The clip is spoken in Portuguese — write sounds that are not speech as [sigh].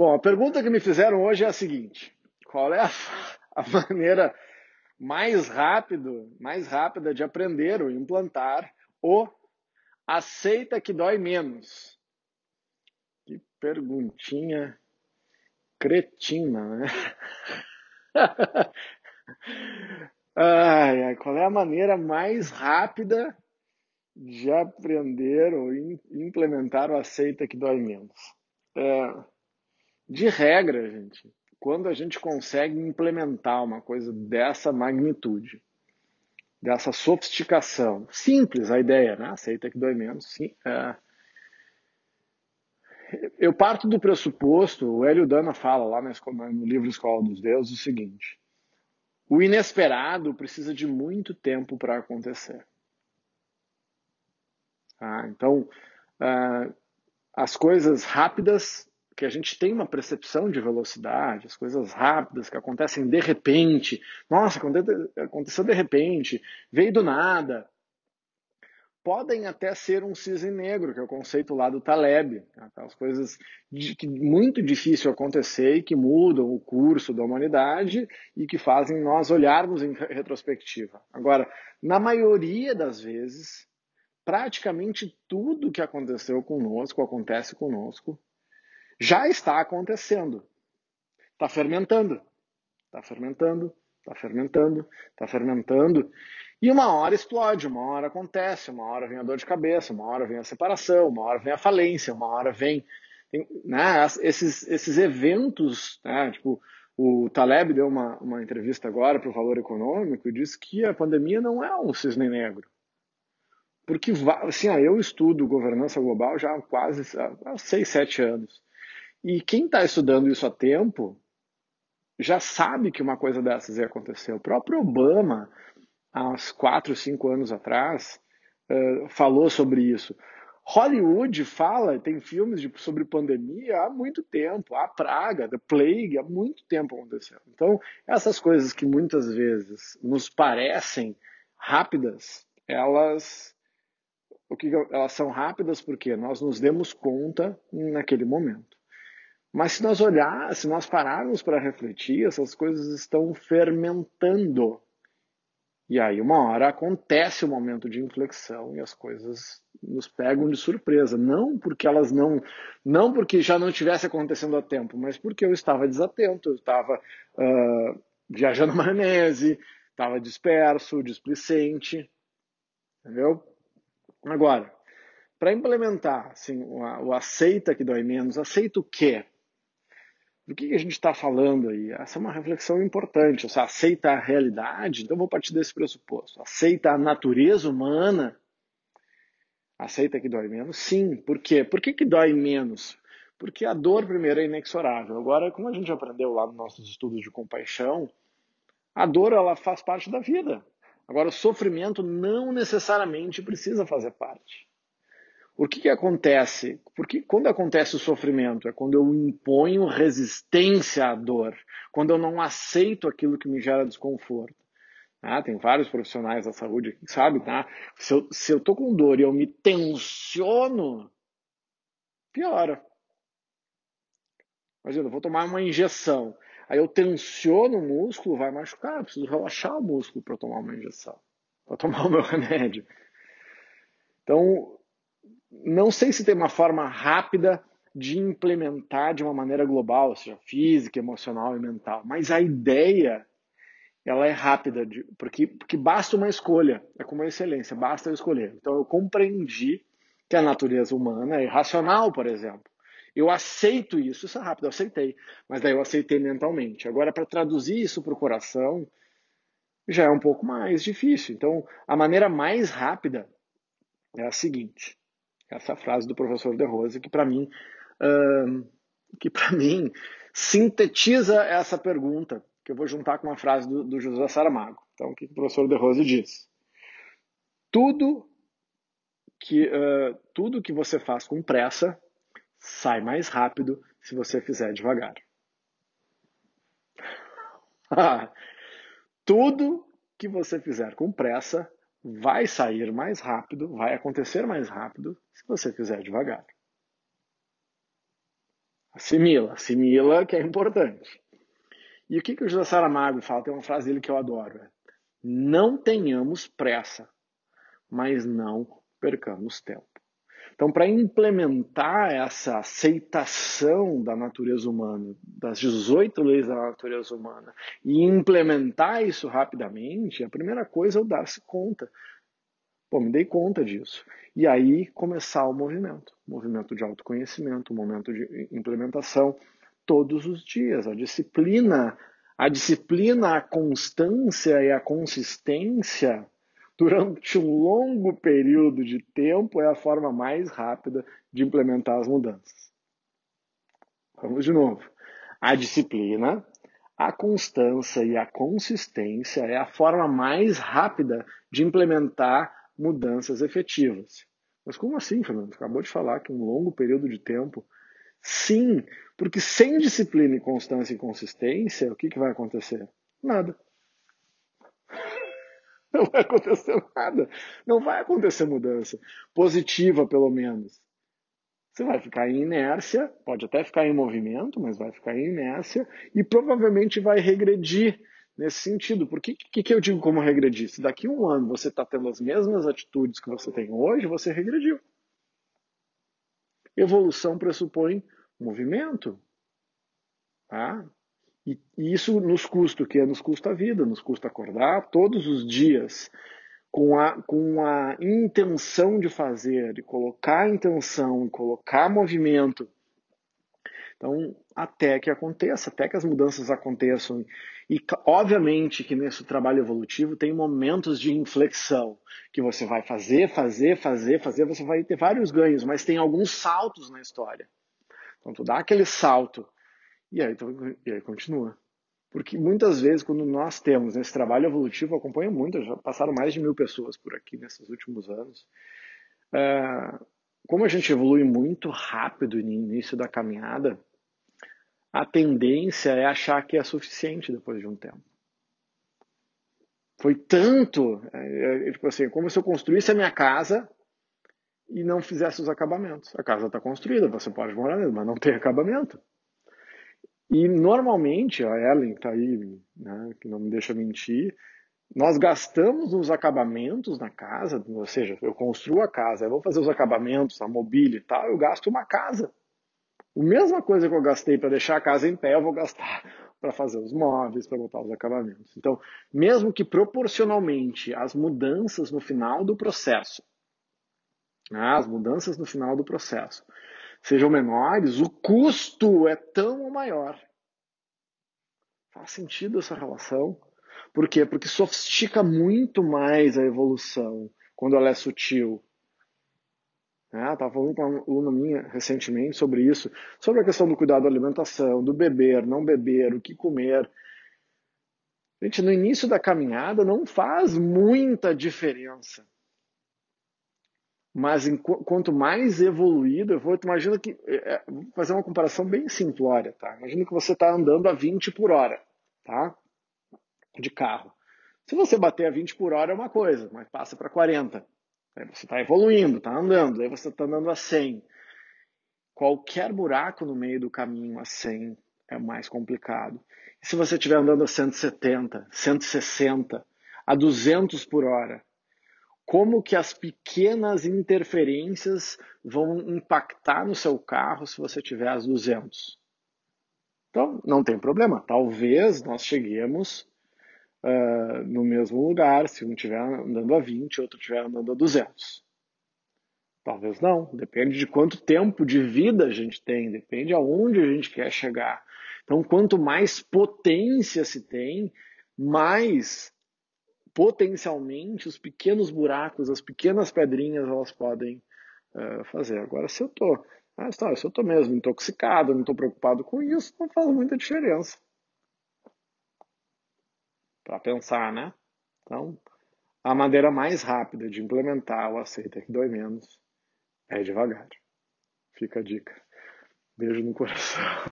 Bom, a pergunta que me fizeram hoje é a seguinte: qual é a, a maneira mais rápido, mais rápida de aprender ou implantar o aceita que dói menos? Que perguntinha cretina, né? [laughs] ai, ai, qual é a maneira mais rápida de aprender ou implementar o aceita que dói menos? É, de regra, gente, quando a gente consegue implementar uma coisa dessa magnitude, dessa sofisticação, simples a ideia, né? Aceita que dói menos, sim. É, eu parto do pressuposto, o Hélio Dana fala lá no livro Escola dos Deuses o seguinte: o inesperado precisa de muito tempo para acontecer. Ah, então, uh, as coisas rápidas, que a gente tem uma percepção de velocidade, as coisas rápidas que acontecem de repente, nossa, aconteceu de repente, veio do nada, podem até ser um cisne negro, que é o conceito lá do Taleb, né? aquelas coisas de, que muito difícil acontecer e que mudam o curso da humanidade e que fazem nós olharmos em retrospectiva. Agora, na maioria das vezes, praticamente tudo que aconteceu conosco, acontece conosco, já está acontecendo. Está fermentando. Está fermentando, está fermentando, está fermentando. E uma hora explode, uma hora acontece, uma hora vem a dor de cabeça, uma hora vem a separação, uma hora vem a falência, uma hora vem. Né, esses, esses eventos, né, tipo, o Taleb deu uma, uma entrevista agora para o Valor Econômico e disse que a pandemia não é um cisne negro. Porque, assim, eu estudo governança global já há quase há seis, sete anos. E quem está estudando isso há tempo já sabe que uma coisa dessas ia acontecer. O próprio Obama há uns 4, 5 anos atrás, uh, falou sobre isso. Hollywood fala, tem filmes de, sobre pandemia há muito tempo, a praga, The Plague, há muito tempo aconteceu. Então, essas coisas que muitas vezes nos parecem rápidas, elas o que elas são rápidas porque nós nos demos conta naquele momento. Mas se nós olhar, se nós pararmos para refletir, essas coisas estão fermentando e aí, uma hora acontece o um momento de inflexão e as coisas nos pegam de surpresa. Não porque elas não. Não porque já não estivesse acontecendo a tempo, mas porque eu estava desatento, eu estava uh, viajando [laughs] maionese, estava disperso, displicente. Entendeu? Agora, para implementar assim, o aceita que dói menos, aceita o quê? Do que a gente está falando aí? Essa é uma reflexão importante. Você aceita a realidade? Então vou partir desse pressuposto. Aceita a natureza humana? Aceita que dói menos? Sim. Por quê? Por que, que dói menos? Porque a dor, primeiro, é inexorável. Agora, como a gente aprendeu lá nos nossos estudos de compaixão, a dor ela faz parte da vida. Agora, o sofrimento não necessariamente precisa fazer parte. O que, que acontece? Porque quando acontece o sofrimento é quando eu imponho resistência à dor, quando eu não aceito aquilo que me gera desconforto. Ah, tem vários profissionais da saúde que sabem, tá? Se eu, se eu tô com dor e eu me tensiono, piora. Imagina, eu vou tomar uma injeção. Aí eu tensiono o músculo, vai machucar. Eu preciso relaxar o músculo para tomar uma injeção, para tomar o meu [laughs] remédio. Então, não sei se tem uma forma rápida de implementar de uma maneira global, seja física, emocional e mental, mas a ideia ela é rápida, porque, porque basta uma escolha, é como a excelência, basta eu escolher. Então eu compreendi que a natureza humana é irracional, por exemplo. Eu aceito isso, isso é rápido, eu aceitei, mas daí eu aceitei mentalmente. Agora, para traduzir isso para o coração, já é um pouco mais difícil. Então, a maneira mais rápida é a seguinte: essa frase do professor De Rose, que para mim, uh, que para [laughs] mim sintetiza essa pergunta, que eu vou juntar com uma frase do, do José Saramago. Então, o que o professor De Rose diz? Tudo que, uh, tudo que você faz com pressa sai mais rápido se você fizer devagar. [laughs] tudo que você fizer com pressa vai sair mais rápido, vai acontecer mais rápido se você fizer devagar. Assimila, assimila que é importante. E o que, que o José Saramago fala? Tem uma frase dele que eu adoro. É, não tenhamos pressa, mas não percamos tempo. Então, para implementar essa aceitação da natureza humana, das 18 leis da natureza humana, e implementar isso rapidamente, a primeira coisa é eu dar-se conta. Pô, me dei conta disso. E aí começar o movimento. Movimento de autoconhecimento, momento de implementação, todos os dias. A disciplina, a disciplina, a constância e a consistência durante um longo período de tempo é a forma mais rápida de implementar as mudanças. Vamos de novo. A disciplina, a constância e a consistência é a forma mais rápida de implementar mudanças efetivas. Mas como assim, Fernando? Acabou de falar que um longo período de tempo. Sim, porque sem disciplina e constância e consistência, o que, que vai acontecer? Nada. Não vai acontecer nada. Não vai acontecer mudança. Positiva, pelo menos. Você vai ficar em inércia, pode até ficar em movimento, mas vai ficar em inércia e provavelmente vai regredir nesse sentido. Por que, que, que eu digo como regredir? Se daqui a um ano você está tendo as mesmas atitudes que você tem hoje, você regrediu. Evolução pressupõe movimento. Tá? E, isso nos custa o que? Nos custa a vida, nos custa acordar todos os dias com a, com a intenção de fazer, de colocar intenção, colocar movimento. Então, até que aconteça, até que as mudanças aconteçam. E, obviamente, que nesse trabalho evolutivo tem momentos de inflexão, que você vai fazer, fazer, fazer, fazer, você vai ter vários ganhos, mas tem alguns saltos na história. Então, tu dá aquele salto e aí, e aí continua. Porque muitas vezes, quando nós temos esse trabalho evolutivo, eu acompanho muito, já passaram mais de mil pessoas por aqui nesses últimos anos. É, como a gente evolui muito rápido no início da caminhada, a tendência é achar que é suficiente depois de um tempo. Foi tanto, é, é, tipo assim, como se eu construísse a minha casa e não fizesse os acabamentos. A casa está construída, você pode morar nela, mas não tem acabamento. E normalmente, a Ellen está aí, né, que não me deixa mentir, nós gastamos nos acabamentos na casa, ou seja, eu construo a casa, eu vou fazer os acabamentos, a mobília e tal, eu gasto uma casa. A mesma coisa que eu gastei para deixar a casa em pé, eu vou gastar [laughs] para fazer os móveis, para botar os acabamentos. Então, mesmo que proporcionalmente as mudanças no final do processo, né, as mudanças no final do processo, sejam menores, o custo é tão maior. Faz sentido essa relação? Por quê? Porque sofistica muito mais a evolução quando ela é sutil. Estava falando com uma aluna minha recentemente sobre isso, sobre a questão do cuidado da alimentação, do beber, não beber, o que comer. Gente, no início da caminhada não faz muita diferença. Mas em, quanto mais evoluído eu vou, imagina que. É, é, vou fazer uma comparação bem simplória, tá? Imagina que você está andando a 20 por hora, tá? De carro. Se você bater a 20 por hora é uma coisa, mas passa para 40. Aí você está evoluindo, está andando, aí você está andando a 100. Qualquer buraco no meio do caminho a 100 é mais complicado. E se você estiver andando a 170, 160, a 200 por hora, como que as pequenas interferências vão impactar no seu carro se você tiver as 200. Então, não tem problema. Talvez nós cheguemos uh, no mesmo lugar, se um estiver andando a 20, outro estiver andando a 200. Talvez não. Depende de quanto tempo de vida a gente tem, depende aonde a gente quer chegar. Então, quanto mais potência se tem, mais potencialmente os pequenos buracos, as pequenas pedrinhas, elas podem uh, fazer. Agora, se eu estou ah, tá, se eu estou mesmo intoxicado, não estou preocupado com isso, não faz muita diferença. Para pensar, né? Então, a maneira mais rápida de implementar o aceita que dói menos é devagar. Fica a dica. Beijo no coração.